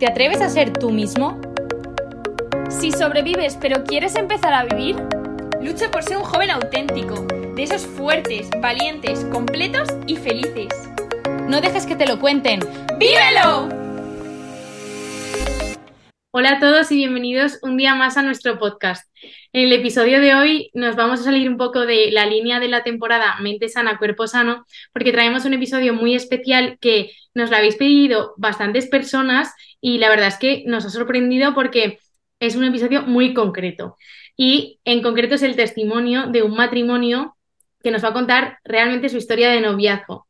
¿Te atreves a ser tú mismo? Si sobrevives pero quieres empezar a vivir, lucha por ser un joven auténtico, de esos fuertes, valientes, completos y felices. No dejes que te lo cuenten. ¡Vívelo! Hola a todos y bienvenidos un día más a nuestro podcast. En el episodio de hoy nos vamos a salir un poco de la línea de la temporada Mente sana, cuerpo sano, porque traemos un episodio muy especial que nos lo habéis pedido bastantes personas y la verdad es que nos ha sorprendido porque es un episodio muy concreto. Y en concreto es el testimonio de un matrimonio que nos va a contar realmente su historia de noviazgo.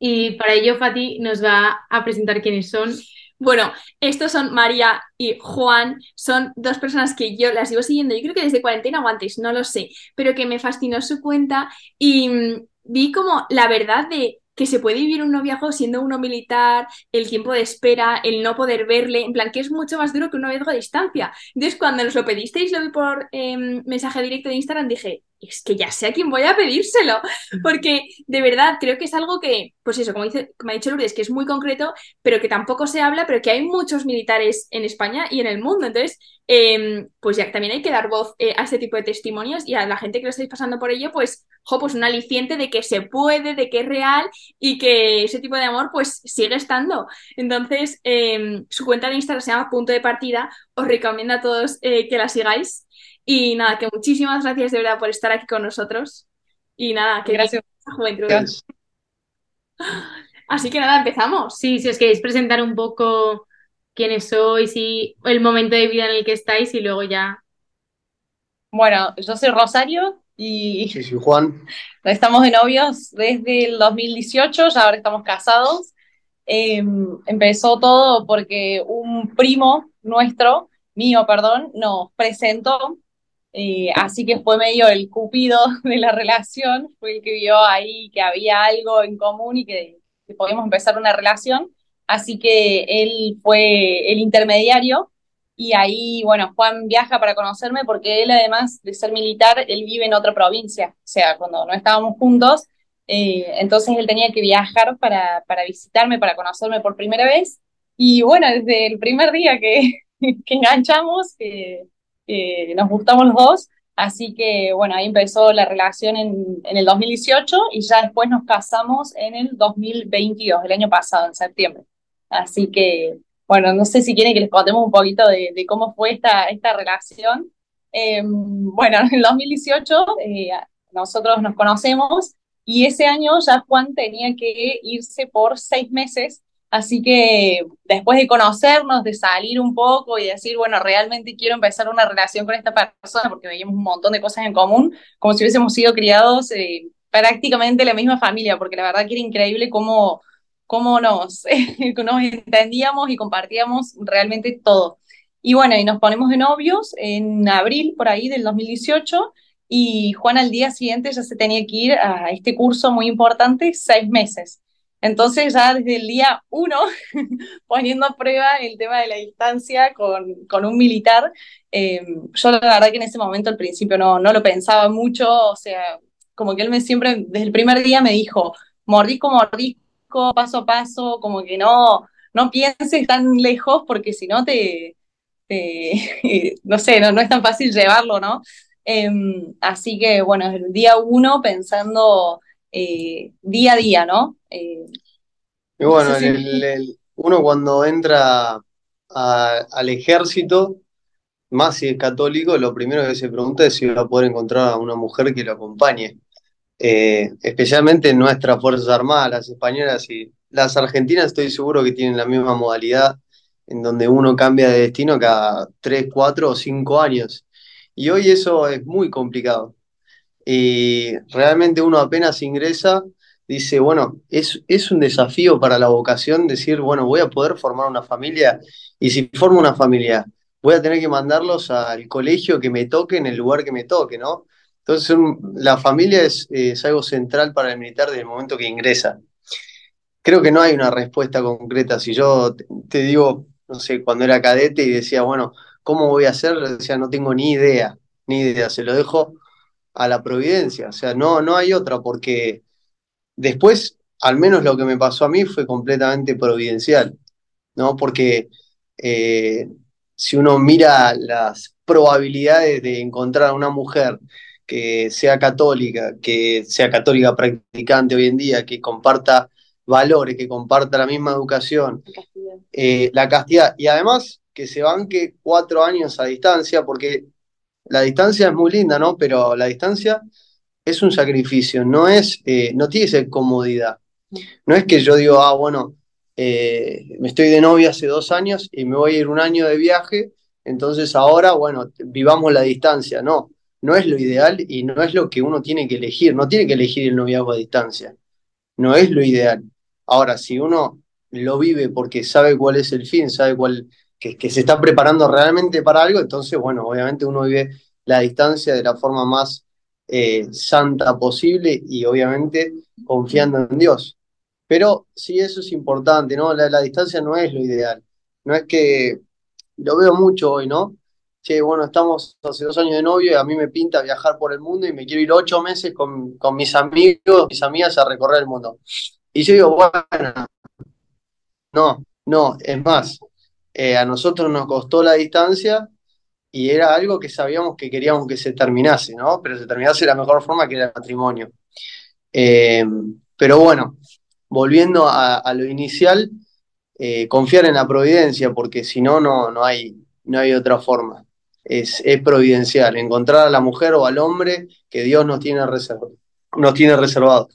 Y para ello Fati nos va a presentar quiénes son bueno, estos son María y Juan, son dos personas que yo las llevo siguiendo, yo creo que desde cuarentena o antes, no lo sé, pero que me fascinó su cuenta y mm, vi como la verdad de que se puede vivir un noviazgo siendo uno militar, el tiempo de espera, el no poder verle, en plan que es mucho más duro que un noviazgo a distancia. Entonces, cuando nos lo pedisteis, lo vi por em, mensaje directo de Instagram, dije, es que ya sé a quién voy a pedírselo, porque de verdad creo que es algo que, pues eso, como, dice, como ha dicho Lourdes, que es muy concreto, pero que tampoco se habla, pero que hay muchos militares en España y en el mundo. Entonces, em, pues ya también hay que dar voz eh, a este tipo de testimonios y a la gente que lo estáis pasando por ello, pues, jo, pues un aliciente de que se puede, de que es real y que ese tipo de amor, pues, sigue estando. Entonces, em, su cuenta de Instagram se llama Punto de Partida, os recomiendo a todos eh, que la sigáis. Y nada, que muchísimas gracias de verdad por estar aquí con nosotros. Y nada, que gracias. Juventud. Así que nada, empezamos. Sí, si os queréis presentar un poco quiénes sois y el momento de vida en el que estáis y luego ya. Bueno, yo soy Rosario y Sí, soy Juan. estamos de novios desde el 2018, ya ahora estamos casados. Eh, empezó todo porque un primo nuestro, mío, perdón, nos presentó eh, así que fue medio el cupido de la relación, fue el que vio ahí que había algo en común y que, podíamos empezar una relación. Así que él fue el intermediario y ahí, bueno, Juan viaja para conocerme porque él, además de ser militar, él vive en otra provincia. O sea, cuando no estábamos juntos, eh, entonces él tenía que viajar para, para visitarme, para conocerme por primera vez. Y bueno, desde el primer día que, que enganchamos, eh, eh, nos gustamos los dos, así que bueno, ahí empezó la relación en, en, el 2018 y ya después nos casamos en el 2022, el año pasado, en septiembre. Así que, bueno, no sé si quieren que les contemos un poquito de, de cómo fue esta, esta relación. Eh, bueno, en el 2018 eh, nosotros nos conocemos y ese año ya Juan tenía que irse por seis meses Así que después de conocernos, de salir un poco y decir, bueno, realmente quiero empezar una relación con esta persona porque veíamos un montón de cosas en común, como si hubiésemos sido criados eh, prácticamente la misma familia, porque la verdad que era increíble cómo, cómo nos, nos entendíamos y compartíamos realmente todo. Y bueno, y nos ponemos de novios en abril por ahí del 2018 y Juan al día siguiente ya se tenía que ir a este curso muy importante, seis meses. Entonces ya desde el día uno, poniendo a prueba el tema de la distancia con, con un militar, eh, yo la verdad que en ese momento al principio no, no lo pensaba mucho, o sea, como que él me siempre, desde el primer día me dijo, mordisco, mordisco, paso a paso, como que no, no pienses tan lejos porque si no te, no sé, no, no, es tan fácil llevarlo, ¿no? Eh, así que bueno, el día uno pensando eh, día a día, ¿no? Eh, y bueno, no sé si... el, el, uno cuando entra a, al ejército, más si es católico, lo primero que se pregunta es si va a poder encontrar a una mujer que lo acompañe. Eh, especialmente en nuestras Fuerzas Armadas, las españolas y las argentinas, estoy seguro que tienen la misma modalidad en donde uno cambia de destino cada 3, 4 o 5 años. Y hoy eso es muy complicado y realmente uno apenas ingresa, dice, bueno, es, es un desafío para la vocación decir, bueno, voy a poder formar una familia y si formo una familia, voy a tener que mandarlos al colegio que me toque, en el lugar que me toque, ¿no? Entonces, la familia es, es, algo central para el militar desde el momento que ingresa. Creo que no hay una respuesta concreta. Si yo te, te digo, no sé, cuando era cadete y decía, bueno, ¿cómo voy a hacer? Decía, no tengo ni idea, ni idea, se lo dejo a la providencia, o sea, no, no hay otra, porque después, al menos lo que me pasó a mí fue completamente providencial, ¿no? Porque eh, si uno mira las probabilidades de encontrar a una mujer que sea católica, que sea católica practicante hoy en día, que comparta valores, que comparta la misma educación, eh, la castidad, y además que se banque cuatro años a distancia, porque la distancia es muy linda, ¿no? Pero la distancia es un sacrificio, no es, eh, no tiene esa comodidad. No es que yo digo, ah, bueno, eh, me estoy de novia hace dos años y me voy a ir un año de viaje, entonces ahora, bueno, vivamos la distancia. No, no es lo ideal y no es lo que uno tiene que elegir, no tiene que elegir el noviazgo a distancia, no es lo ideal. Ahora, si uno lo vive porque sabe cuál es el fin, sabe cuál, que, se está preparando realmente para algo, entonces, bueno, obviamente uno vive la distancia de la forma más eh, santa posible y obviamente confiando en Dios. Pero sí, eso es importante, ¿no? La, distancia no es lo ideal. No es que lo veo mucho hoy, ¿no? Che, bueno, estamos hace dos años de novio y a mí me pinta viajar por el mundo y me quiero ir ocho meses con, con mis amigos, mis amigas a recorrer el mundo. Y yo digo, bueno, no, no, es más, eh, a nosotros nos costó la distancia y era algo que sabíamos que queríamos que se terminase, ¿no? Pero se terminase de la mejor forma que era el matrimonio. Eh, pero bueno, volviendo a, lo inicial, eh, confiar en la providencia, porque si no, no hay, no hay otra forma. Es, es, providencial, encontrar a la mujer o al hombre que Dios nos tiene, reservado, nos tiene reservado.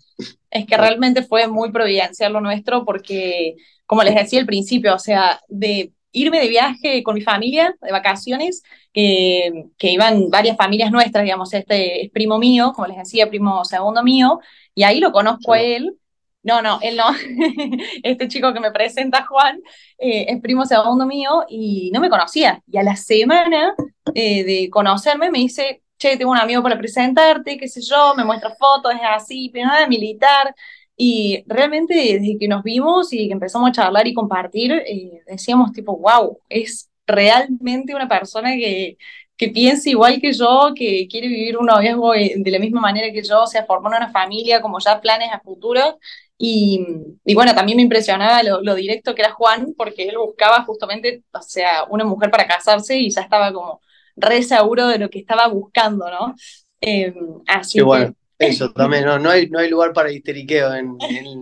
Es que realmente fue muy providencial lo nuestro porque, como les decía al principio, o sea, de irme de viaje con mi familia, de vacaciones, que, que, iban varias familias nuestras, digamos, este es primo mío, como les decía, primo segundo mío, y ahí lo conozco a él, no, no, él no. Este chico que me presenta, Juan, eh, es primo segundo mío y no me conocía. Y a la semana eh, de conocerme me dice, che, tengo un amigo para presentarte, qué sé yo, me muestra fotos, es así, pero nada militar. Y realmente desde que nos vimos y que empezamos a charlar y compartir, eh, decíamos tipo, wow, es realmente una persona que, que piensa igual que yo, que quiere vivir un noviazgo de la misma manera que yo, o sea, formar una familia, como ya planes a futuro, y, bueno, también me impresionaba lo, directo que era Juan, porque él buscaba justamente, o sea, una mujer para casarse y ya estaba como re seguro de lo que estaba buscando, ¿no? Eh, así que... bueno, eso también, no, no, hay, no hay lugar para histeriqueo en,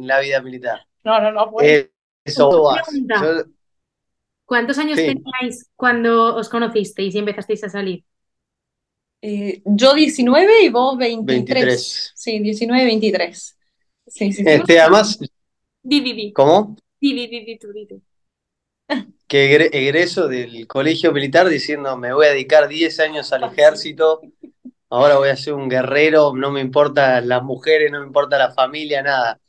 la vida militar. No, no, no. Eh, eso ¿Cuántos años teníais cuando os conocisteis y empezasteis a salir? Eh, yo 19 y vos 23. 23. Sí, 19 y 23. Sí, sí, Este, además, Di, ¿cómo? Di, di, di, tú, Que egreso del colegio militar diciendo me voy a dedicar 10 años al ejército, ahora voy a ser un guerrero, no me importan las mujeres, no me importa la familia, nada.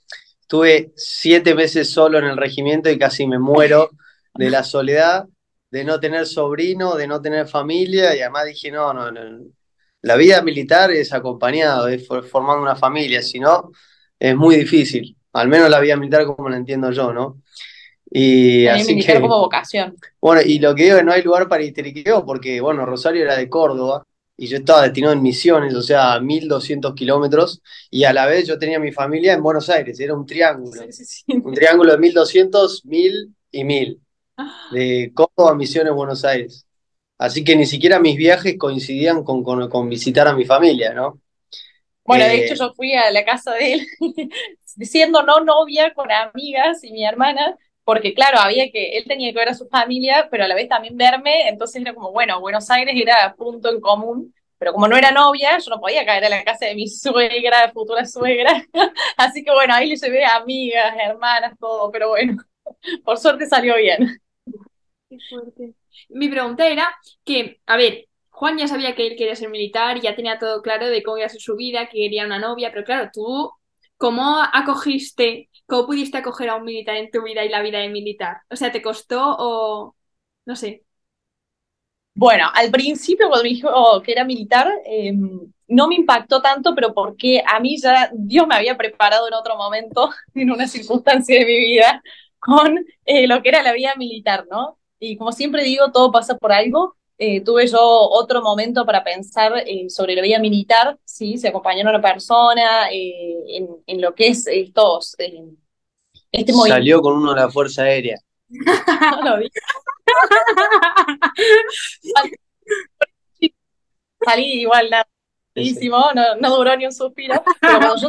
Estuve siete meses solo en el regimiento y casi me muero de la soledad, de no tener sobrino, de no tener familia, y además dije, no, no, no. La vida militar es acompañado, es formando una familia, si no, es muy difícil, al menos la vida militar como la entiendo yo, ¿no? Y así que, como vocación. Bueno, y lo que digo es que no hay lugar para histeriqueo porque, bueno, Rosario era de Córdoba y yo estaba destinado en Misiones, o sea, a 1200 kilómetros, y a la vez yo tenía mi familia en Buenos Aires, era un triángulo, un triángulo de 1200, 1000 y 1000, de Córdoba a Misiones, Buenos Aires. Así que ni siquiera mis viajes coincidían con, con visitar a mi familia, ¿no? Bueno, de hecho eh, yo fui a la casa de él siendo no novia con amigas y mi hermana, porque claro, había que, él tenía que ver a su familia, pero a la vez también verme, entonces era como, bueno, Buenos Aires era punto en común, pero como no era novia, yo no podía caer a la casa de mi suegra, futura suegra, así que bueno, ahí le llevé amigas, hermanas, todo, pero bueno, por suerte salió bien. Qué fuerte. Mi pregunta era que, a ver, Juan ya sabía que él quería ser militar, ya tenía todo claro de cómo iba a ser su vida, que quería una novia, pero claro, tú, ¿cómo acogiste, cómo pudiste acoger a un militar en tu vida y la vida de militar? O sea, ¿te costó o no sé? Bueno, al principio cuando me dijo que era militar, em, no me impactó tanto, pero porque a mí ya Dios me había preparado en otro momento, en una circunstancia de mi vida, con eh, lo que era la vida militar, ¿no? Y como siempre digo, todo pasa por algo. Eh, tuve yo otro momento para pensar eh, sobre la vida militar, ¿sí? Se acompañó a una persona eh, en, lo que es estos, este movimiento. Salió con uno de la Fuerza Aérea. no lo vi. Salí igual, nada, no, no duró ni un suspiro, pero cuando yo,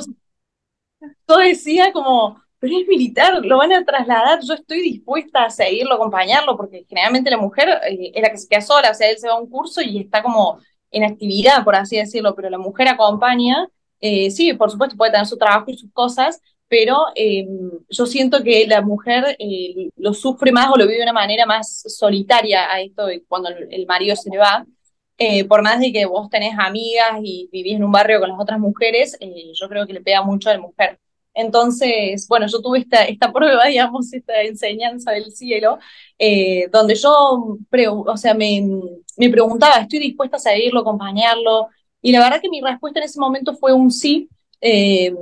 yo decía como, pero es militar, lo van a trasladar, yo estoy dispuesta a seguirlo, acompañarlo, porque generalmente la mujer eh, es la que se queda sola, o sea, él se va a un curso y está como en actividad, por así decirlo, pero la mujer acompaña, eh, sí, por supuesto puede tener su trabajo y sus cosas, pero eh, yo siento que la mujer lo sufre más o lo vive de una manera más solitaria a esto cuando el marido se le va. Por más de que vos tenés amigas y vivís en un barrio con las otras mujeres, yo creo que le pega mucho a la mujer. Entonces, bueno, yo tuve esta, esta prueba, digamos, esta enseñanza del cielo, donde yo, o sea, me, me preguntaba, ¿estoy dispuesta a seguirlo, acompañarlo? Y la verdad que mi respuesta en ese momento fue un sí. Eh,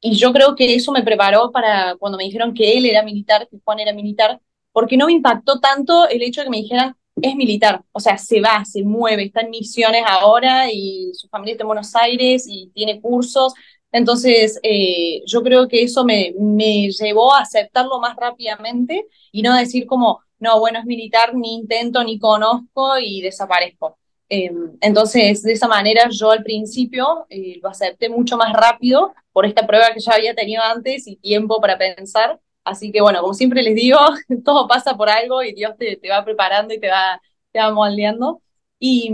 y yo creo que eso me preparó para cuando me dijeron que él era militar, que Juan era militar, porque no me impactó tanto el hecho de que me dijeran, es militar, o sea, se va, se mueve, está en misiones ahora y su familia está en Buenos Aires y tiene cursos. Entonces, eh, yo creo que eso me, me llevó a aceptarlo más rápidamente y no decir como, no, bueno, es militar, ni intento, ni conozco y desaparezco. Em, entonces, de esa manera yo al principio eh, lo acepté mucho más rápido por esta prueba que ya había tenido antes y tiempo para pensar. Así que bueno, como siempre les digo, todo pasa por algo y Dios te, te va preparando y te va, te va moldeando. Y,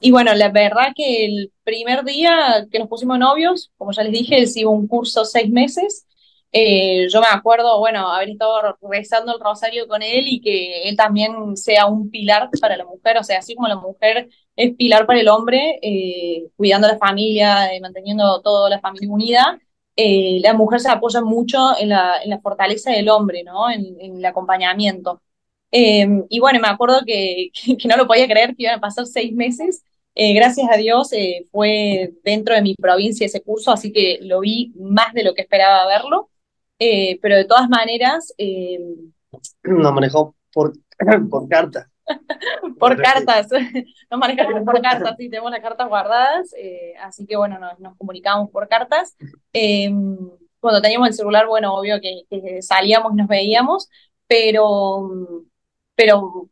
y, bueno, la verdad que el primer día que nos pusimos novios, como ya les dije, él un curso seis meses eh, yo me acuerdo, bueno, haber estado rezando el rosario con él y que él también sea un pilar para la mujer, o sea, así como la mujer es pilar para el hombre, eh, cuidando a la familia, eh, manteniendo toda la familia unida, la mujer se apoya mucho en la, en la fortaleza del hombre, ¿no? En, en el acompañamiento. y bueno, me acuerdo que, que, no lo podía creer que iban a pasar seis meses. Gracias a Dios fue dentro de mi provincia ese curso, así que lo vi más de lo que esperaba verlo. Eh, pero de todas maneras... Eh, Nos manejó por, por carta. por cartas, nos manejamos por cartas, sí, tenemos las cartas guardadas, eh, así que bueno, nos, nos comunicamos por cartas. Em, cuando teníamos el celular, bueno, obvio que, que salíamos, nos veíamos, pero, pero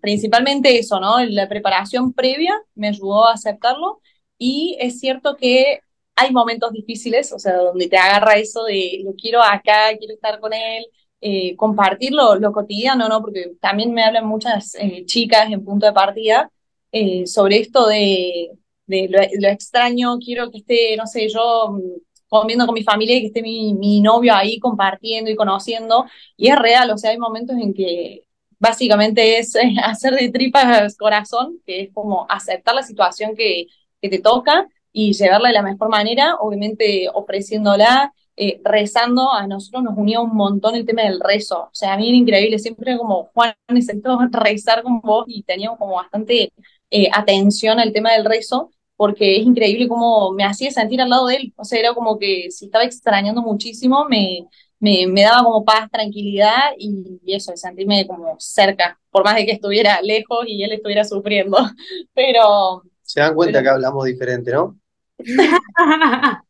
principalmente eso, ¿no? La preparación previa me ayudó a aceptarlo y es cierto que hay momentos difíciles, o sea, donde te agarra eso de lo quiero acá, quiero estar con él, eh, compartir lo, cotidiano, ¿no? Porque también me hablan muchas eh, chicas en punto de partida eh, sobre esto de, lo, extraño, quiero que esté, no sé, yo mm, comiendo con mi familia y que esté mi, mi novio ahí compartiendo y conociendo, y es real, o sea, hay momentos en que básicamente es hacer de tripas corazón, que es como aceptar la situación que, que te toca y llevarla de la mejor manera, obviamente ofreciéndola, eh, rezando, a nosotros nos unía un montón el tema del rezo, o sea, a mí era increíble, siempre como, Juan, necesito rezar con vos y teníamos como bastante eh, atención al tema del rezo, porque es increíble cómo me hacía sentir al lado de él, o sea, era como que si estaba extrañando muchísimo, me, me, me daba como paz, tranquilidad y, y eso, sentirme como cerca, por más de que estuviera lejos y él estuviera sufriendo, pero... Se dan cuenta que hablamos diferente, ¿no?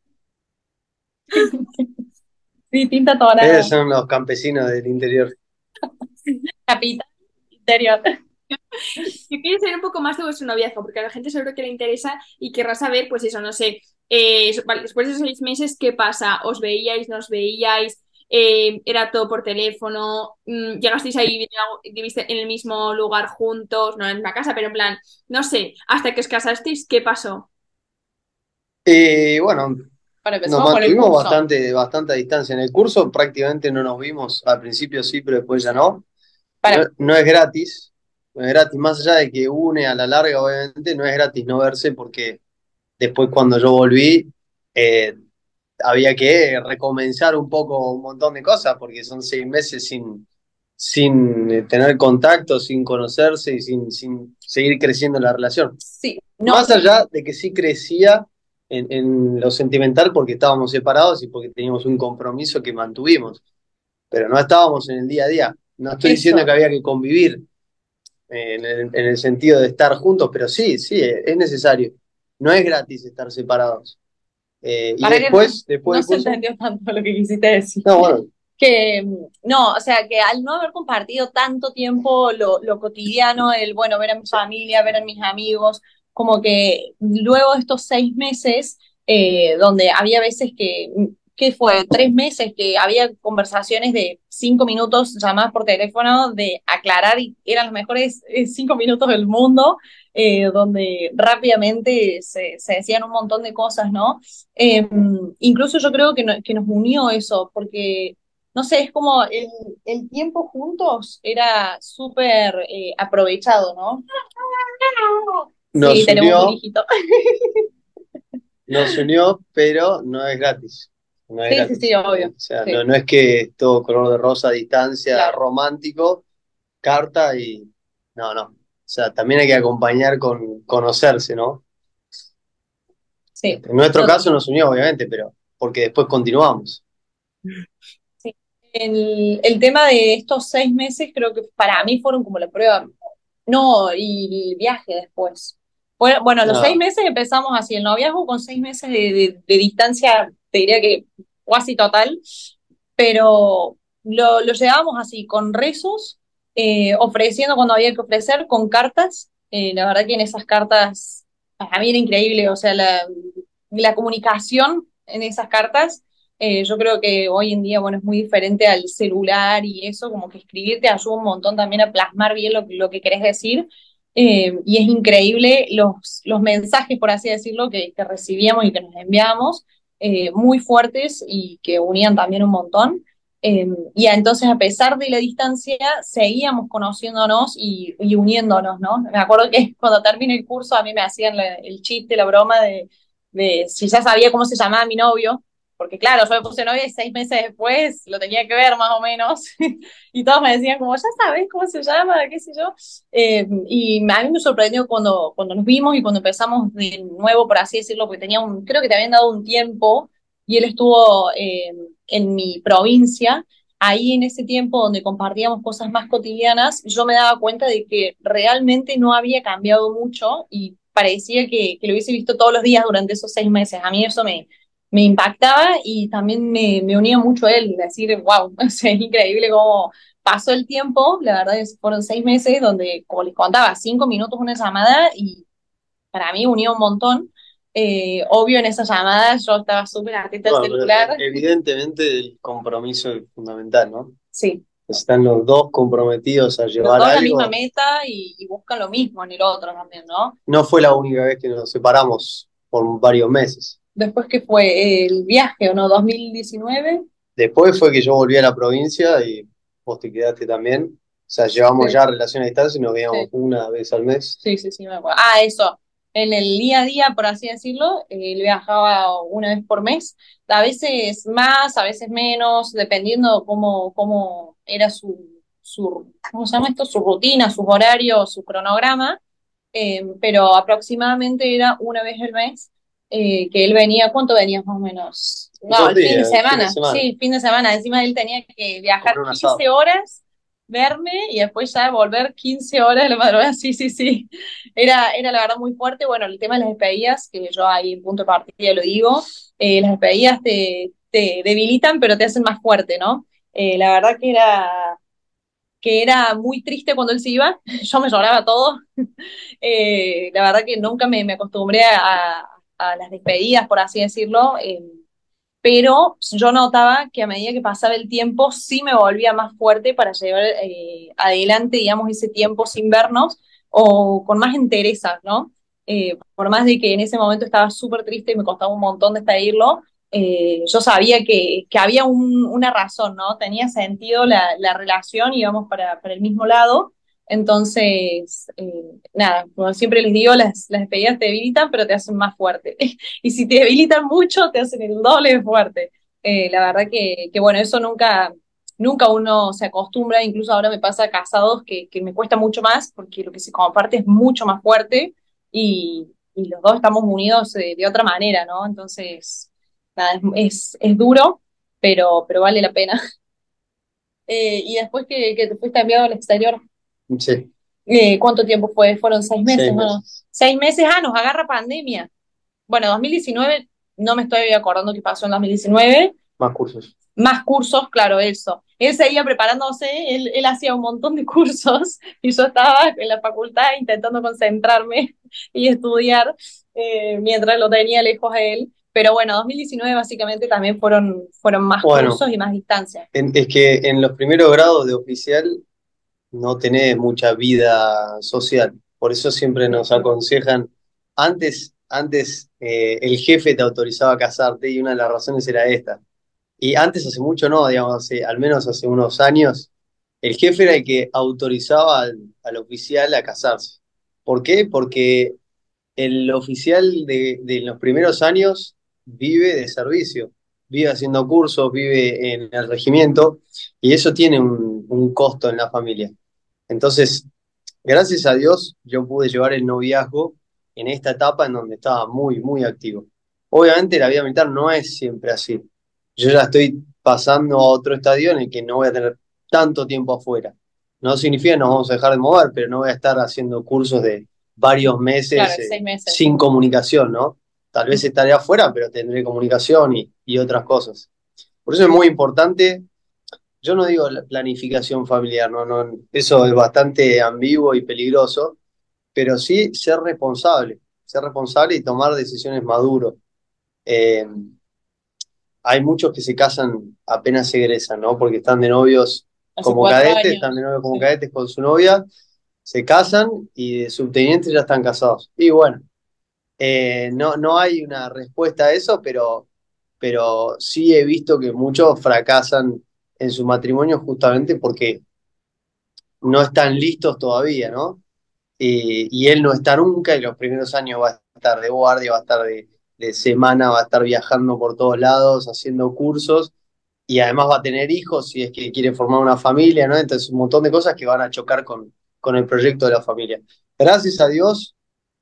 Distinta tonada. Ellos son los campesinos del interior. Capital, interior. Yo quiero saber un poco más de vuestro noviazgo, porque a la gente seguro que le interesa y querrá saber, pues eso, no sé, eh, después de esos seis meses, ¿qué pasa? ¿Os veíais, no os veíais? Eh, ¿Era todo por teléfono? Mm, ¿Llegasteis ahí, viviste en el mismo lugar juntos? No en la casa, pero en plan, no sé, hasta que os casasteis, ¿qué pasó? Eh, bueno, nos mantuvimos bastante, bastante a distancia. En el curso prácticamente no nos vimos, al principio sí, pero después ya no. No, es gratis, no es gratis, más allá de que une a la larga, obviamente, no es gratis no verse porque después cuando yo volví eh, había que recomenzar un poco un montón de cosas porque son seis meses sin, sin eh, tener contacto, sin conocerse y sin, sin seguir creciendo la relación. Sí, Más allá de que sí crecía en, lo sentimental porque estábamos separados y porque teníamos un compromiso que mantuvimos, pero no estábamos en el día a día. No estoy diciendo que había que convivir en el, sentido de estar juntos, pero sí, sí, es necesario. No es gratis estar separados. Eh, y después, después, no se entendió tanto lo que quisiste decir. No, bueno, que no, o sea, que al no haber compartido tanto tiempo lo, lo cotidiano, el, bueno, ver a mi familia, ver a mis amigos, como que luego de estos seis meses, eh, donde había veces que, que fue tres meses que había conversaciones de cinco minutos llamadas por teléfono de aclarar y eran los mejores eh, cinco minutos del mundo, eh, donde rápidamente se, se, decían un montón de cosas, ¿no? Eh, incluso yo creo que, no, que, nos unió eso, porque, no sé, es como el, el tiempo juntos era súper eh, aprovechado, ¿no? Nos sí, unió, tenemos un hijito. nos unió, pero no es gratis. No es Sí, gratis. sí, sí, obvio. O sea, Sí. no, no es que es todo color de rosa, distancia, Claro. romántico, carta y. No, no. O sea, también hay que acompañar con conocerse, ¿no? Sí. En nuestro caso nos unió, obviamente, pero porque después continuamos. El, el tema de estos seis meses creo que para mí fueron como la prueba. No, y el viaje después. Bueno, bueno, los No. seis meses empezamos así, el noviazgo con seis meses de, de- de distancia, te diría que casi total, pero lo, lo llevábamos así, con rezos, eh, ofreciendo cuando había que ofrecer, con cartas. Eh, la verdad que en esas cartas, para mí era increíble, o sea, la, la comunicación en esas cartas. Eh, yo creo que hoy en día, bueno, es muy diferente al celular y eso, como que escribir te ayuda un montón también a plasmar bien lo, lo que querés decir. Y es increíble los, los mensajes, por así decirlo, que, que recibíamos y que nos enviábamos, eh, muy fuertes y que unían también un montón. Eh, y entonces, a pesar de la distancia, seguíamos conociéndonos y, y uniéndonos, ¿no? Me acuerdo que cuando terminé el curso, a mí me hacían el chiste, la broma de, de si ya sabía cómo se llamaba mi novio, porque claro, yo me puse novia y seis meses después lo tenía que ver más o menos, y todos me decían como, ya sabes cómo se llama, qué sé yo, Eh, y a mí me sorprendió cuando, cuando nos vimos y cuando empezamos de nuevo, por así decirlo, porque tenía un, creo que te habían dado un tiempo, y él estuvo eh, en mi provincia, ahí en ese tiempo donde compartíamos cosas más cotidianas, yo me daba cuenta de que realmente no había cambiado mucho y parecía que, que lo hubiese visto todos los días durante esos seis meses. A mí eso me, me impactaba y también me, me unía mucho a él, decir, wow, es increíble cómo pasó el tiempo, la verdad es fueron seis meses donde, como les contaba, cinco minutos una llamada y para mí unió un montón. Eh, obvio, en esa llamada yo estaba súper atenta al Bueno, celular. evidentemente el compromiso es fundamental, ¿no? Sí, Están los dos comprometidos a los llevar dos la misma meta y, y buscan lo mismo en el otro también, ¿no? No fue la única vez que nos separamos por varios meses. Después que fue el viaje, ¿o no? 2019. Después fue que yo volví a la provincia y vos te quedaste también. O sea, llevamos Sí. ya relación a distancia y nos veíamos Sí. una vez al mes. Sí, sí, sí, me acuerdo. Ah, eso. En el día a día, por así decirlo, eh, él viajaba una vez por mes, a veces más, a veces menos, dependiendo cómo, cómo era su, su, ¿cómo se llama esto? Su rutina, sus horarios, su cronograma, eh, pero aproximadamente era una vez al mes eh, que él venía, ¿cuánto venías más o menos? No, el fin de semana, sí, fin de semana, encima él tenía que viajar Comer un asado. 15 horas verme y después ya volver 15 horas de la madrugada, sí, sí, sí. Era, era la verdad muy fuerte. Bueno, el tema de las despedidas, que yo ahí en punto de partida lo digo, eh, las despedidas te, te debilitan, pero te hacen más fuerte, ¿no? Eh, la verdad que era, que era muy triste cuando él se iba, yo me lloraba todo. Eh, la verdad que nunca me, me acostumbré a, a las despedidas, por así decirlo. Pero yo notaba que a medida que pasaba el tiempo sí me volvía más fuerte para llevar eh, adelante, digamos, ese tiempo sin vernos o con más entereza, ¿no? Eh, por más de que en ese momento estaba súper triste y me costaba un montón despedirlo, eh, yo sabía que, que había un- una razón, ¿no? Tenía sentido la, la relación, íbamos para el mismo lado. Entonces, eh, nada, como siempre les digo, las, las despedidas te debilitan, pero te hacen más fuerte. Y si te debilitan mucho, te hacen el doble de fuerte. Eh, la verdad que, que, bueno, eso nunca, nunca uno se acostumbra, incluso ahora me pasa casados que, que me cuesta mucho más, porque lo que se comparte es mucho más fuerte y, y los dos estamos unidos de, de otra manera, ¿no? Entonces, nada, es, es, es duro, pero, pero vale la pena. Eh, y después que, que te fuiste enviado al exterior, Sí, eh, ¿cuánto tiempo fue? Fueron seis meses, seis ¿no? meses. Seis meses, ah, nos agarra pandemia. Bueno, 2019, no me estoy acordando qué pasó en 2019. Más cursos. más cursos, claro, eso. Él seguía preparándose, él, él hacía un montón de cursos y yo estaba en la facultad intentando concentrarme y estudiar eh, mientras lo tenía lejos a él. Pero bueno, 2019 básicamente también fueron, fueron más cursos y más distancias. es que en los primeros grados de oficial no tenés mucha vida social. Por eso siempre nos aconsejan, antes, antes eh, el jefe te autorizaba a casarte y una de las razones era esta. Y antes, hace mucho no, digamos, al menos hace unos años, el jefe era el que autorizaba al, al oficial a casarse. ¿Por qué? Porque el oficial de, de, los primeros años vive de servicio, vive haciendo cursos, vive en el regimiento y eso tiene un, un costo en la familia. Entonces, gracias a Dios, yo pude llevar el noviazgo en esta etapa en donde estaba muy, muy activo. Obviamente la vida militar no es siempre así. Yo ya estoy pasando a otro estadio en el que no voy a tener tanto tiempo afuera. No significa que nos vamos a dejar de mover, pero no voy a estar haciendo cursos de varios meses, eh, meses. sin comunicación, ¿no? Tal vez estaré afuera, pero tendré comunicación y, y otras cosas. Por eso es muy importante yo no digo la planificación familiar, no, no, eso es bastante ambiguo y peligroso, pero sí ser responsable, ser responsable y tomar decisiones maduros. Eh, hay muchos que se casan apenas se egresan, ¿no? Porque están de novios como cadetes, están de novios como cadetes con su novia, se casan y de subtenientes ya están casados. Y bueno, eh, no, no hay una respuesta a eso, pero, pero sí he visto que muchos fracasan en su matrimonio justamente porque no están listos todavía, ¿no? y él no está nunca y los primeros años va a estar de guardia, va a estar de, semana, va a estar viajando por todos lados, haciendo cursos y además va a tener hijos si es que quiere formar una familia, ¿no? Entonces un montón de cosas que van a chocar con, con el proyecto de la familia. Gracias a Dios,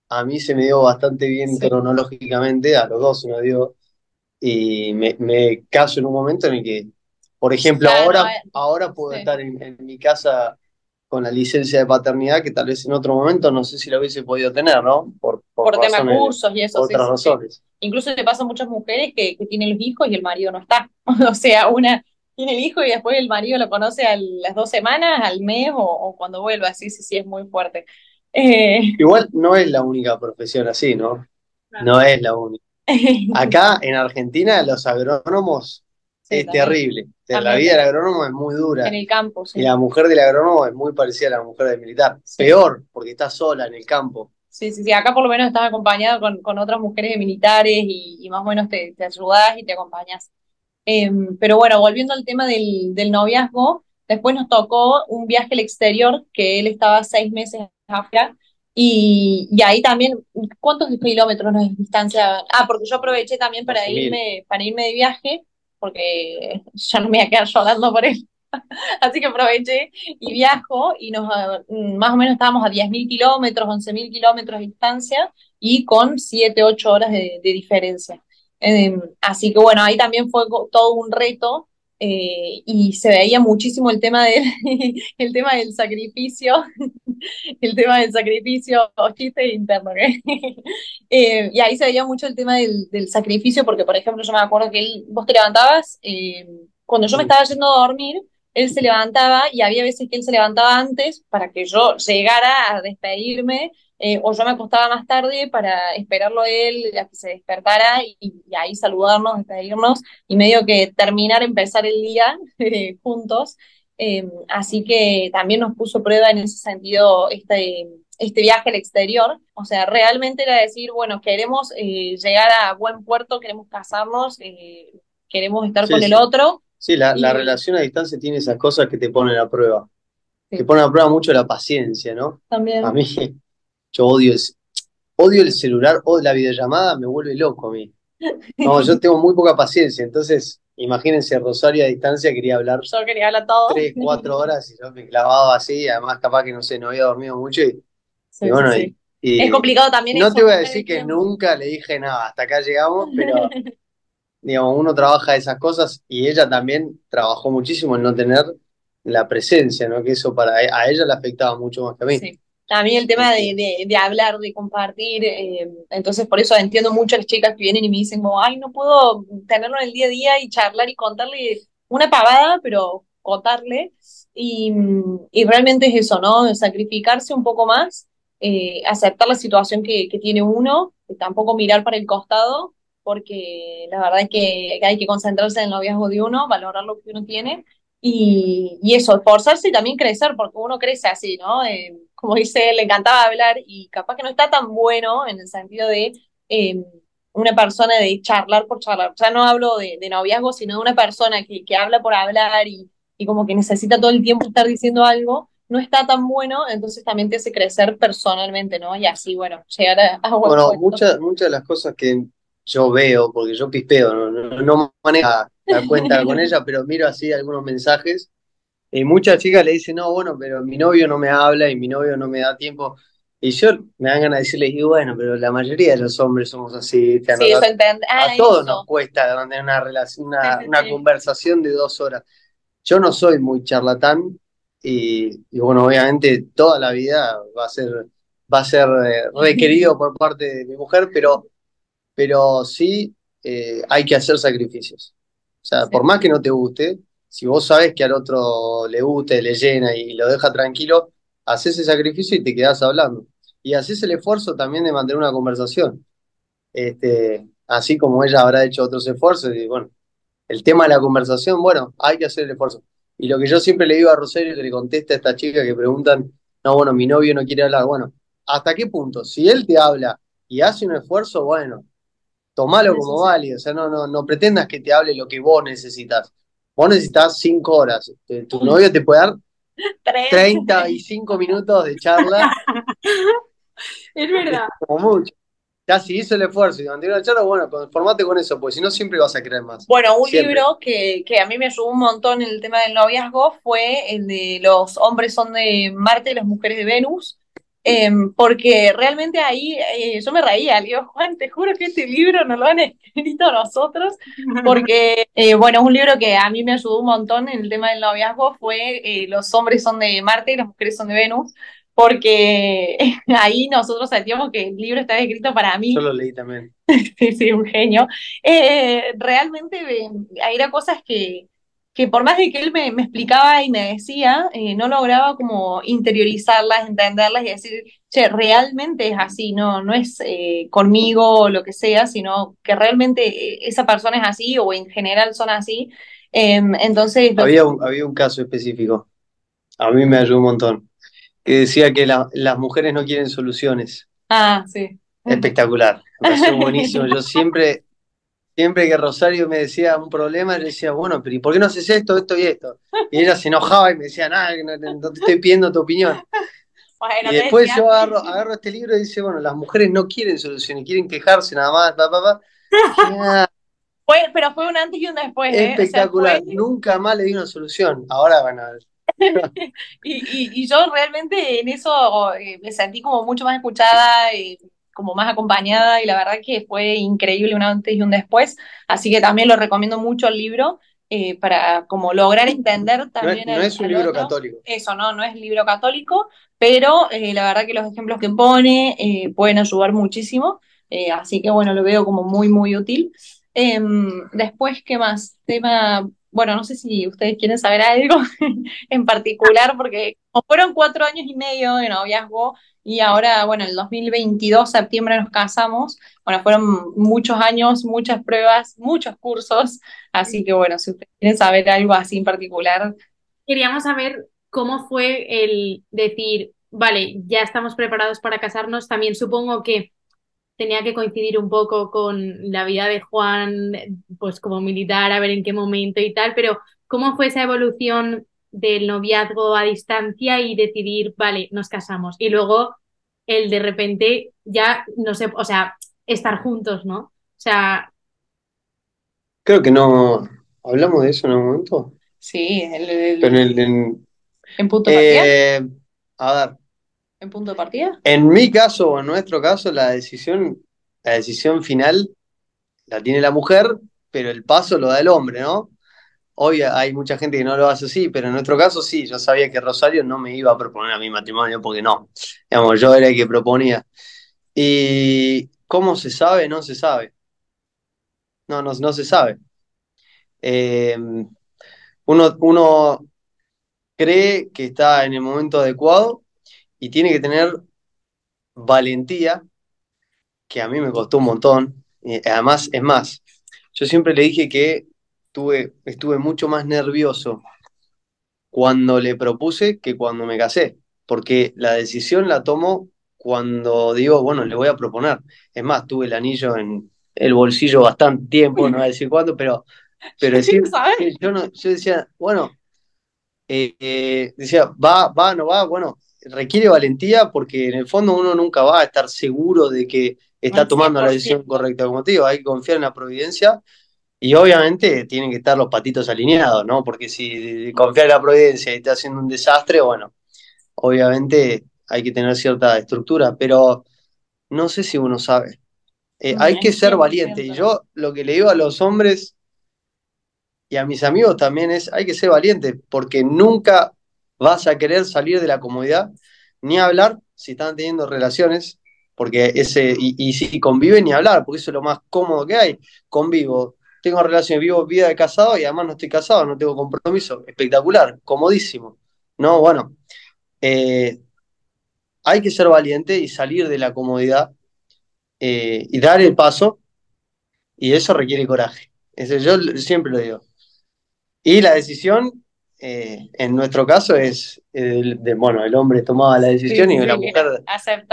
a mí se me dio bastante bien cronológicamente, a los dos se me dio, y me, me caso en un momento en el que por ejemplo, ahora, eh, ahora puedo estar en, mi casa con la licencia de paternidad que tal vez en otro momento no sé si la hubiese podido tener, ¿no? Por, por, temas cursos y eso. Otras razones. Incluso le pasa a muchas mujeres que, tienen los hijos y el marido no está. o sea, una tiene el hijo y después el marido lo conoce a las dos semanas, al mes o, cuando vuelva. Sí, sí, sí, es muy fuerte. Eh, Igual no es la única profesión así, ¿no? No es la única. Acá en Argentina los agrónomos es terrible. La vida del agrónomo es muy dura. En el campo, sí. Y la mujer del agrónomo es muy parecida a la mujer del militar. Peor, porque está sola en el campo. Sí, sí, sí. Acá por lo menos estás acompañado con, con otras mujeres de militares y, más o menos te, te ayudas y te acompañas. Em, pero bueno, volviendo al tema del, del noviazgo, después nos tocó un viaje al exterior, que él estaba seis meses afuera. Y, y, ahí también, ¿cuántos kilómetros nos distancia? Ah, porque yo aproveché también para irme, para irme de viaje porque ya no me voy a quedar llorando por él. Así que aproveché y viajo y nos mm, más o menos estábamos a 10.000 kilómetros, 11.000 kilómetros de distancia y con 7, 8 horas de, diferencia. Em, así que bueno, ahí también fue todo un reto eh, y se veía muchísimo el tema del, el tema del sacrificio, el tema del sacrificio, chiste interno, eh, y ahí se veía mucho el tema del, del, sacrificio, porque por ejemplo yo me acuerdo que él, vos te levantabas, eh, cuando yo me estaba yendo a dormir, él se levantaba y había veces que él se levantaba antes para que yo llegara a despedirme eh, o yo me acostaba más tarde para esperarlo a él, a que se despertara y, ahí saludarnos, despedirnos y medio que terminar, empezar el día eh, juntos. Eh, así que también nos puso prueba en ese sentido este, este viaje al exterior. O sea, realmente era decir, bueno, queremos llegar a buen puerto, queremos casarnos, queremos estar con el otro. Sí, la, la relación a distancia tiene esas cosas que te ponen a prueba. Que ponen a prueba mucho la paciencia, ¿no? También. A mí, yo odio el, odio el celular, odio la videollamada, me vuelve loco a mí. No, yo tengo muy poca paciencia, entonces imagínense, Rosario a distancia quería hablar. Yo quería hablar todo. Tres, cuatro horas y yo me clavaba así, además capaz que no sé, no había dormido mucho y, bueno, Y, es complicado también. No te voy a decir que nunca le dije nada, hasta acá llegamos, pero digamos, uno trabaja esas cosas y ella también trabajó muchísimo en no tener la presencia, ¿no? Que eso para a ella le afectaba mucho más que a mí. Sí. A mí el tema de, de, hablar, de compartir, eh, entonces por eso entiendo mucho a las chicas que vienen y me dicen, como, ay, no puedo tenerlo en el día a día y charlar y contarle una pavada, pero contarle. Y, y realmente es eso, ¿no? Sacrificarse un poco más, eh, aceptar la situación que, que tiene uno, tampoco mirar para el costado, porque la verdad es que hay que concentrarse en el noviazgo de uno, valorar lo que uno tiene y, y eso, esforzarse y también crecer, porque uno crece así, ¿no? Eh, como dice, le encantaba hablar y capaz que no está tan bueno en el sentido de eh, una persona de charlar por charlar. O sea, no hablo de, de noviazgo, sino de una persona que, que habla por hablar y, y como que necesita todo el tiempo estar diciendo algo, no está tan bueno, entonces también te hace crecer personalmente, ¿no? Y así, bueno, llegar a, a buen Bueno, muchas, muchas de las cosas que yo veo, porque yo pispeo, no, no, no manejo la cuenta con ella, pero miro así algunos mensajes. Y muchas chicas le dicen, no, bueno, pero mi novio no me habla y mi novio no me da tiempo. Y yo me dan ganas de decirle, y bueno, pero la mayoría de los hombres somos así. A Sí. Ah, a todos eso. nos cuesta tener una relación, una, una conversación de dos horas. Yo no soy muy charlatán y, y bueno, obviamente toda la vida va a ser, va a ser eh, requerido por parte de mi mujer, pero, pero sí eh, hay que hacer sacrificios. O sea, Sí. por más que no te guste, si vos sabes que al otro le gusta, le llena y lo deja tranquilo, haces ese sacrificio y te quedás hablando. Y haces el esfuerzo también de mantener una conversación. Este, así como ella habrá hecho otros esfuerzos, y bueno, el tema de la conversación, bueno, hay que hacer el esfuerzo. Y lo que yo siempre le digo a Rosario, que le contesta a esta chica que preguntan, no, bueno, mi novio no quiere hablar, bueno, ¿hasta qué punto? Si él te habla y hace un esfuerzo, bueno, tomalo como válido, o sea, no, no, no pretendas que te hable lo que vos necesitas. Vos necesitas cinco horas, Eh, tu novio te puede dar Tres. 35 minutos de charla, Es verdad. como mucho. Ya si hizo el esfuerzo y mantiene la charla, bueno, conformate con eso, porque si no siempre vas a querer más. Bueno, un Siempre. libro que, que a mí me ayudó un montón en el tema del noviazgo fue el de Los hombres son de Marte y las mujeres de Venus, em, porque realmente ahí eh, yo me reía, le digo, Juan, te juro que este libro no lo han escrito nosotros, porque, eh, bueno, es un libro que a mí me ayudó un montón en el tema del noviazgo, fue eh, Los hombres son de Marte y las mujeres son de Venus, porque ahí nosotros sentíamos que el libro estaba escrito para mí. Yo lo leí también. Sí, sí, un genio. Realmente era cosas que, que por más de que él me, me explicaba y me decía, eh, no lograba como interiorizarlas, entenderlas y decir, che, realmente es así, no, no es eh, conmigo o lo que sea, sino que realmente eh, esa persona es así o en general son así. Em, entonces, Había un, había un caso específico, a mí me ayudó un montón, que decía que la- las mujeres no quieren soluciones. ah, sí. Espectacular, me pareció buenísimo. Yo siempre, siempre que Rosario me decía un problema, yo decía, bueno, pero ¿y por qué no haces esto, esto y esto? Y ella se enojaba y me decía, nada, no, no te estoy pidiendo tu opinión. Bueno, Y te después yo agarro, agarro este libro y dice, bueno, las mujeres no quieren soluciones, quieren quejarse nada más, pa, pa, pa. "Ah, Fue- pero fue un antes y un después, ¿eh? O sea, espectacular, fue- nunca más le di una solución. Ahora, bueno, Y, y, y yo realmente en eso eh, me sentí como mucho más escuchada, y como más acompañada y la verdad que fue increíble un antes y un después, así que también lo recomiendo mucho el libro eh, para como lograr entender no es, también no es un libro otro. católico. Eso, ¿no? No es libro católico, pero eh, la verdad que los ejemplos que pone eh, pueden ayudar muchísimo, así que bueno, lo veo como muy, muy útil. Em, después, ¿qué más? Tema, bueno, no sé si ustedes quieren saber algo en particular, porque fueron cuatro años y medio de noviazgo y ahora, bueno, el 2022, septiembre nos casamos, bueno, fueron muchos años, muchas pruebas, muchos cursos, así que bueno, si ustedes quieren saber algo así en particular, Queríamos saber cómo fue el decir, vale, ya estamos preparados para casarnos. También supongo que tenía que coincidir un poco con la vida de Juan, pues como militar, a ver en qué momento y tal, pero ¿cómo fue esa evolución del noviazgo a distancia y decidir, vale, nos casamos? Y luego el de repente ya, no sé, o sea, estar juntos, ¿no? O sea, Creo que no. ¿Hablamos de eso en algún momento? sí, el- el- Pero en, el- en- en punto eh, a ver, en punto de partida. en mi caso o en nuestro caso, la decisión, la decisión final la tiene la mujer, pero el paso lo da el hombre, ¿no? Hoy hay mucha gente que no lo hace así, pero en nuestro caso sí, yo sabía que Rosario no me iba a proponer a mi matrimonio porque no, digamos, yo era el que proponía. ¿Y cómo se sabe? No se sabe. No, no, no se sabe. Eh, uno, uno cree que está en el momento adecuado y tiene que tener valentía, que a mí me costó un montón. además, es más, yo siempre le dije que tuve, estuve mucho más nervioso cuando le propuse que cuando me casé, porque la decisión la tomo cuando digo, bueno, le voy a proponer. Es más, tuve el anillo en el bolsillo bastante tiempo, no voy a decir cuándo, pero, pero decir, yo, no, yo decía, bueno, eh, eh, decía, va, va, no va, bueno, requiere valentía porque en el fondo uno nunca va a estar seguro de que está tomando la decisión correcta. Como te digo, hay que confiar en la providencia y obviamente tienen que estar los patitos alineados, ¿no? Porque si confiar en la providencia y está haciendo un desastre, bueno, obviamente hay que tener cierta estructura, pero no sé si uno sabe. Eh, hay que ser valiente. Y yo lo que le digo a los hombres y a mis amigos también es, hay que ser valiente, porque nunca vas a querer salir de la comodidad, ni hablar si están teniendo relaciones, porque ese, y, si conviven ni hablar, porque eso es lo más cómodo que hay. Convivo, tengo relaciones, vivo vida de casado y además no estoy casado, no tengo compromiso. Espectacular, comodísimo. No, bueno, eh, hay que ser valiente y salir de la comodidad eh, y dar el paso, y eso requiere coraje. Eso yo siempre lo digo. Y la decisión, eh, en nuestro caso, es, el, de, bueno, el hombre tomaba la decisión y la mujer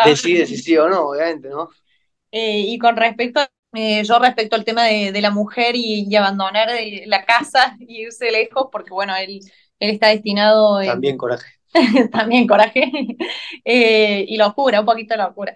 decide si sí o no, obviamente, ¿no? Eh, y con respecto, yo respecto al tema de, la mujer y, abandonar la casa y irse lejos, porque bueno, él, él está destinado... También coraje. también coraje, eh, y locura, un poquito de locura.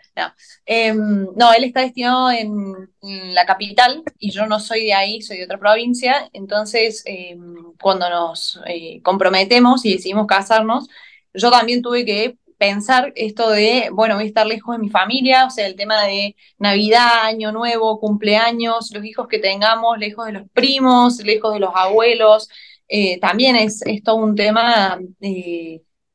Em, no, él está destinado en, la capital y yo no soy de ahí, soy de otra provincia, entonces em, cuando nos eh, comprometemos y decidimos casarnos, yo también tuve que pensar esto de, bueno, voy a estar lejos de mi familia, o sea, el tema de Navidad, Año Nuevo, cumpleaños, los hijos que tengamos, lejos de los primos, lejos de los abuelos, eh, también es, es, todo un tema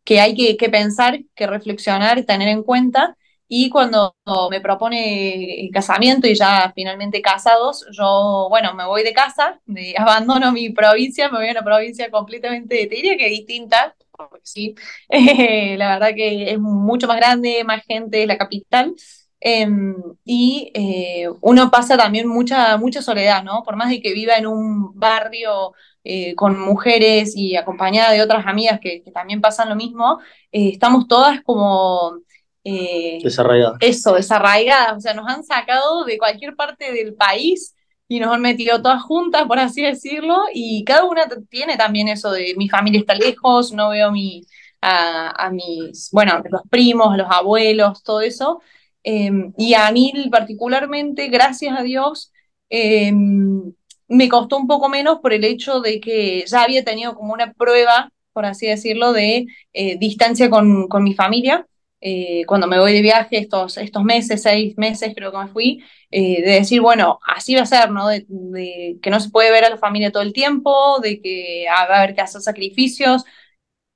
que hay que, pensar, que reflexionar, tener en cuenta. Y cuando me propone el casamiento y ya finalmente casados, yo, bueno, me voy de casa, me abandono mi provincia, me voy a una provincia completamente, te diría que distinta, sí, la verdad que es mucho más grande, más gente, es la capital. Em, y eh, uno pasa también mucha, mucha soledad, ¿no? Por más de que viva en un barrio eh, con mujeres y acompañada de otras amigas que, también pasan lo mismo, eh, estamos todas como... desarraigadas. Eso, desarraigadas, o sea, nos han sacado de cualquier parte del país y nos han metido todas juntas, por así decirlo, y cada una tiene también eso de mi familia está lejos, no veo mi, a, a mis, bueno, los primos, los abuelos, todo eso, Em, y a mí particularmente, gracias a Dios, em, me costó un poco menos por el hecho de que ya había tenido como una prueba, por así decirlo, de eh, distancia con, mi familia. Eh, cuando me voy de viaje estos, estos meses, seis meses creo que me fui, eh, de decir, bueno, así va a ser, ¿no? De, que no se puede ver a la familia todo el tiempo, de que va a haber que hacer sacrificios,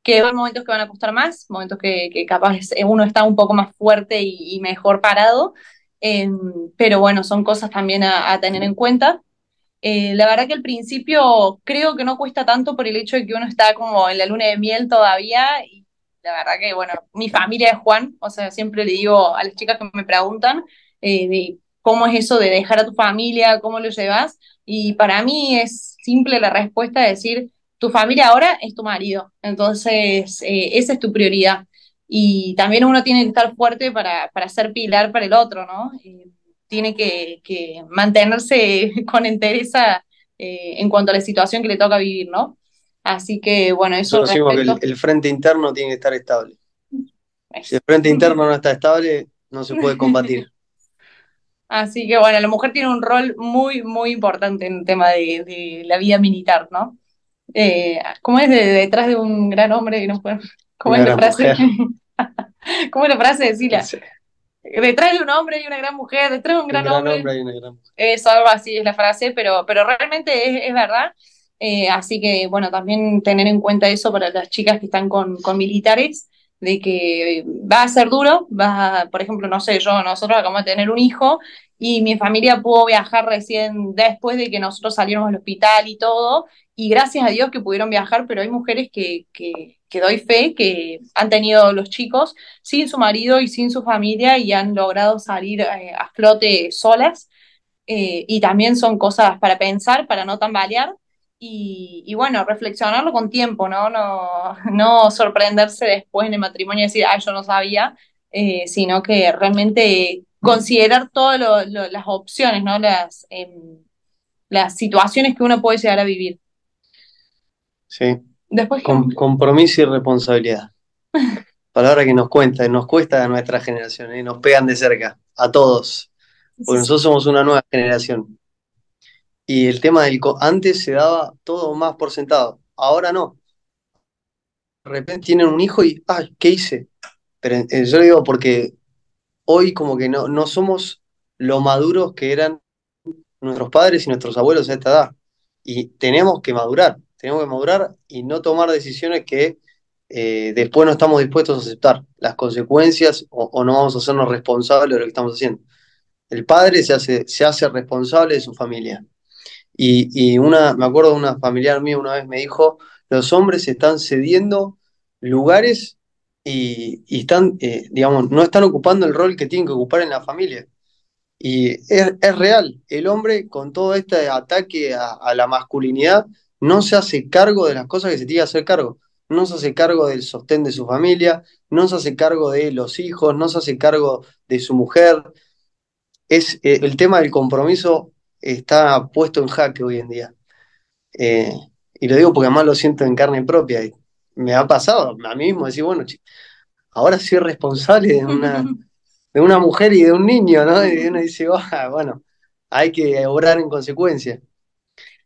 que hay momentos que van a costar más, momentos que, capaz uno está un poco más fuerte y, mejor parado, em, pero bueno, son cosas también a, tener en cuenta. Eh, la verdad que al principio creo que no cuesta tanto por el hecho de que uno está como en la luna de miel todavía y la verdad que, bueno, mi familia es Juan, o sea, siempre le digo a las chicas que me preguntan eh, de cómo es eso de dejar a tu familia, cómo lo llevas, y para mí es simple la respuesta de decir, tu familia ahora es tu marido, entonces eh, esa es tu prioridad. Y también uno tiene que estar fuerte para, para ser pilar para el otro, ¿no? Eh, tiene que, mantenerse con entereza eh, en cuanto a la situación que le toca vivir, ¿no? Así que, bueno, eso... que el, frente interno tiene que estar estable. Si el frente interno no está estable, no se puede combatir. Así que, bueno, la mujer tiene un rol muy, muy importante en el tema de, de la vida militar, ¿no? Eh, ¿Cómo es de, detrás de un gran hombre? No ¿Cómo es la frase? ¿Cómo es la frase Sila? Detrás de un hombre hay una gran mujer, detrás de un gran, hombre, hay una gran mujer. Eso, algo así es la frase, pero, pero realmente es, verdad. Eh, así que, bueno, también tener en cuenta eso para las chicas que están con, con militares, de que va a ser duro, va, por ejemplo, no sé, yo, nosotros acabamos de tener un hijo y mi familia pudo viajar recién después de que nosotros saliéramos del hospital y todo, y gracias a Dios que pudieron viajar, pero hay mujeres que, que, que doy fe que han tenido los chicos sin su marido y sin su familia y han logrado salir eh, a flote solas. Eh, y también son cosas para pensar, para no tambalear y, y, bueno, reflexionarlo con tiempo, ¿no? No, no sorprenderse después en el matrimonio y decir, ah, yo no sabía, eh, sino que realmente considerar todas las opciones, ¿no? Las, em, las situaciones que uno puede llegar a vivir. Sí. Después compromiso y responsabilidad. Palabra que nos cuenta, nos cuesta a nuestra generación, y ¿eh? nos pegan de cerca, a todos. Porque nosotros somos una nueva generación. Y el tema del... Antes se daba todo más por sentado, ahora no. De repente tienen un hijo y, ay, ¿qué hice? Pero eh, yo digo porque hoy como que no, no somos lo maduros que eran nuestros padres y nuestros abuelos a esta edad. Y tenemos que madurar, tenemos que madurar y no tomar decisiones que eh, después no estamos dispuestos a aceptar las consecuencias o, no vamos a hacernos responsables de lo que estamos haciendo. El padre se hace, se hace responsable de su familia. Y, y, una, me acuerdo de una familiar mía una vez me dijo, los hombres están cediendo lugares y, están, eh, digamos, no están ocupando el rol que tienen que ocupar en la familia. Y es, real, el hombre con todo este ataque a, la masculinidad no se hace cargo de las cosas que se tiene que hacer cargo. No se hace cargo del sostén de su familia, no se hace cargo de los hijos, no se hace cargo de su mujer. Es, eh, el tema del compromiso está puesto en jaque hoy en día. Eh, y lo digo porque además lo siento en carne propia. Y me ha pasado a mí mismo decir, bueno, ahora soy responsable de una, de una mujer y de un niño, ¿no? Y uno dice, ah, bueno, hay que obrar en consecuencia.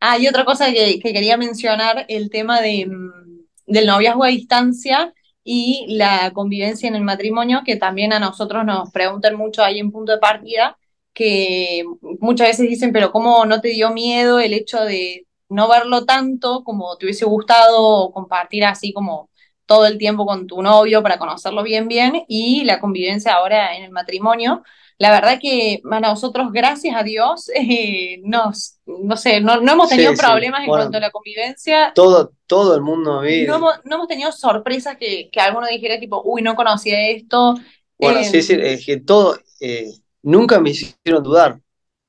Ah, y otra cosa que, quería mencionar, el tema de, mm, del noviazgo a distancia y la convivencia en el matrimonio, que también a nosotros nos preguntan mucho ahí en punto de partida, que muchas veces dicen, pero ¿cómo no te dio miedo el hecho de no verlo tanto como te hubiese gustado compartir así como todo el tiempo con tu novio para conocerlo bien bien y la convivencia ahora en el matrimonio. La verdad que a nosotros, gracias a Dios, eh, nos, no sé, no, hemos tenido problemas en cuanto a la convivencia. Todo, todo el mundo vive. No, hemos, no hemos tenido sorpresas que, que alguno dijera tipo, uy, no conocía esto. Bueno, sí, sí, em, es que todo, eh, nunca me hicieron dudar,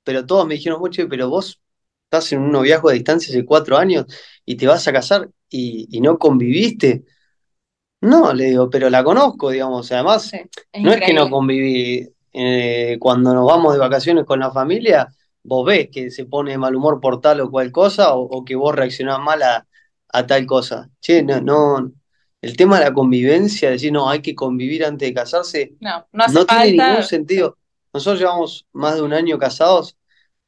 pero todos me dijeron mucho, pero vos estás en un noviazgo a distancia hace cuatro años y te vas a casar y, no conviviste. No, le digo, pero la conozco, digamos. Además, no es que no conviví. Eh, cuando nos vamos de vacaciones con la familia, vos ves que se pone de mal humor por tal o cual cosa o, que vos reaccionás mal a, tal cosa. Che, no, no, el tema de la convivencia, decir, no, hay que convivir antes de casarse, no, no tiene ningún sentido. Nosotros llevamos más de un año casados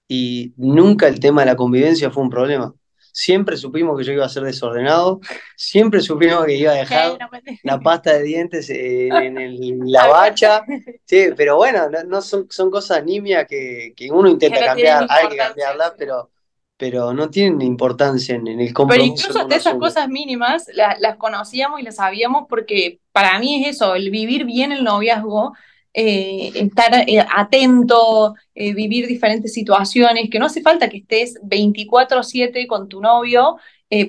y nunca el tema de la convivencia fue un problema. Siempre supimos que yo iba a ser desordenado, siempre supimos que iba a dejar la pasta de dientes en, la bacha, sí, pero bueno, no, son, son, cosas nimias que, que uno intenta cambiar, hay que cambiarlas, pero, pero no tienen importancia en, el compromiso. Pero incluso hasta esas cosas mínimas las conocíamos y las sabíamos porque para mí es eso, el vivir bien el noviazgo eh, estar eh, atento, eh, vivir diferentes situaciones, que no hace falta que estés 24/7 con tu novio,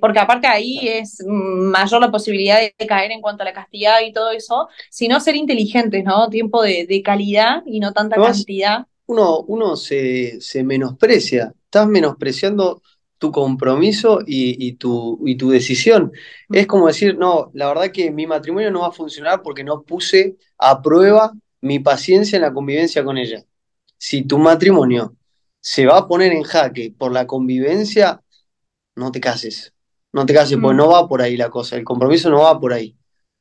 porque aparte ahí es mayor la posibilidad de caer en cuanto a la castidad y todo eso, sino ser inteligentes, ¿no? Tiempo de, calidad y no tanta cantidad. Uno, uno se, se menosprecia, estás menospreciando tu compromiso y, tu, y tu decisión. Es como decir, no, la verdad que mi matrimonio no va a funcionar porque no puse a prueba mi paciencia en la convivencia con ella. Si tu matrimonio se va a poner en jaque por la convivencia, no te cases. No te cases, porque mm. no va por ahí la cosa. El compromiso no va por ahí.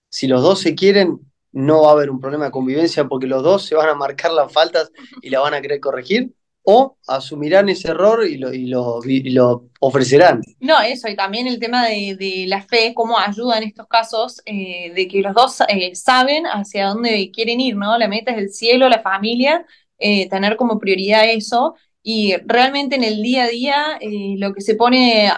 Si los dos se quieren, no va a haber un problema de convivencia porque los dos se van a marcar las faltas y la van a querer corregir o asumirán ese error y lo, y lo, ofrecerán. No, eso, y también el tema de, la fe, cómo ayuda en estos casos, eh, de que los dos eh, saben hacia dónde quieren ir, ¿no? La meta es el cielo, la familia, eh, tener como prioridad eso, y realmente en el día a día lo que se pone,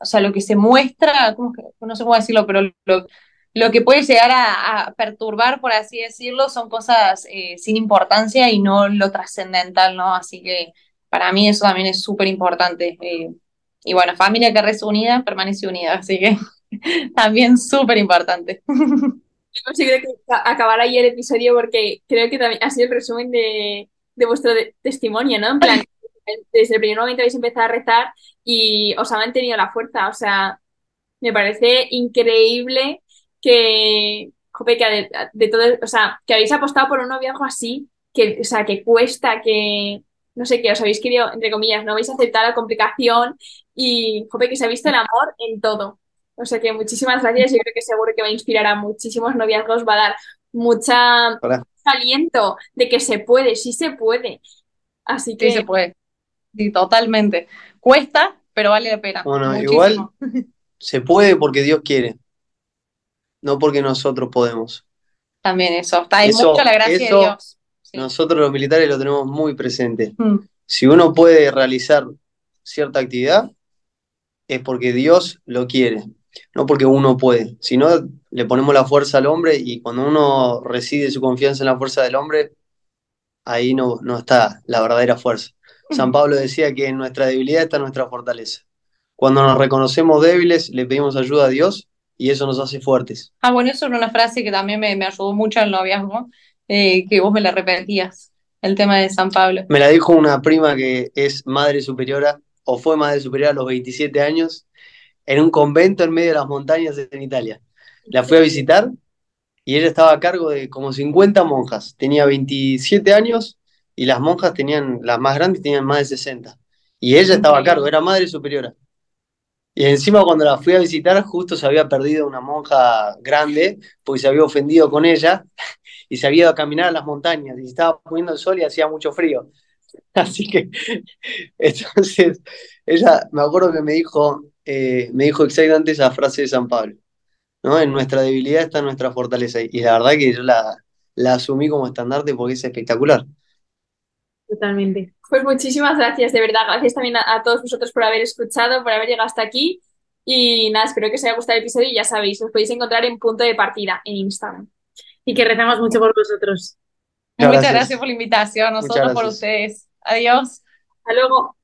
o sea, lo que se muestra, ¿cómo no sé cómo decirlo, pero lo, lo que puede llegar a, perturbar, por así decirlo, son cosas eh, sin importancia y no lo trascendental, ¿no? Así que para mí eso también es súper importante. Eh, y bueno, familia que reza unida, permanece unida, así que también súper importante. consigo acabar ahí el episodio porque creo que también ha sido el resumen de, vuestro testimonio, ¿no? En plan, desde el primer momento habéis empezado a rezar y os ha mantenido la fuerza, o sea, me parece increíble que, jope, que de, todo, o sea, que habéis apostado por un noviazgo así, que, o sea, que cuesta, que, no sé, que os habéis querido, entre comillas, no habéis aceptado la complicación y, jope, que se ha visto el amor en todo. O sea que muchísimas gracias. Yo creo que seguro que va a inspirar a muchísimos noviazgos, va a dar mucha aliento de que se puede, sí se puede. Así que. Sí se puede. Sí, totalmente. Cuesta, pero vale la pena. Bueno, igual se puede porque Dios quiere, no porque nosotros podemos. También eso, está ahí mucho la gracia de Dios. Nosotros los militares lo tenemos muy presente. Mm. Si uno puede realizar cierta actividad, es porque Dios lo quiere no porque uno puede, sino le ponemos la fuerza al hombre y cuando uno reside su confianza en la fuerza del hombre, ahí no, no está la verdadera fuerza. San Pablo decía que en nuestra debilidad está nuestra fortaleza. Cuando nos reconocemos débiles, le pedimos ayuda a Dios y eso nos hace fuertes. Ah, bueno, eso era una frase que también me, ayudó mucho el noviazgo, eh, que vos me la repetías, el tema de San Pablo. Me la dijo una prima que es madre superiora, o fue madre superiora a los 27 años, en un convento en medio de las montañas en Italia. La fui a visitar y ella estaba a cargo de como 50 monjas. Tenía 27 años y las monjas tenían, las más grandes tenían más de 60. Y ella estaba a cargo, era madre superiora. Y encima cuando la fui a visitar, justo se había perdido una monja grande, porque se había ofendido con ella, y se había ido a caminar a las montañas, y estaba poniendo el sol y hacía mucho frío. Así que, entonces, ella, me acuerdo que me dijo, eh, me dijo exactamente esa frase de San Pablo, ¿no? En nuestra debilidad está nuestra fortaleza. Y la verdad que yo la, la asumí como estandarte porque es espectacular. Totalmente. Pues muchísimas gracias, de verdad. Gracias también a, todos vosotros por haber escuchado, por haber llegado hasta aquí. Y nada, espero que os haya gustado el episodio y ya sabéis, os podéis encontrar en punto de partida en Instagram. Y que rezamos mucho por vosotros. Muchas, gracias. por la invitación, nosotros por ustedes. Adiós. Hasta luego.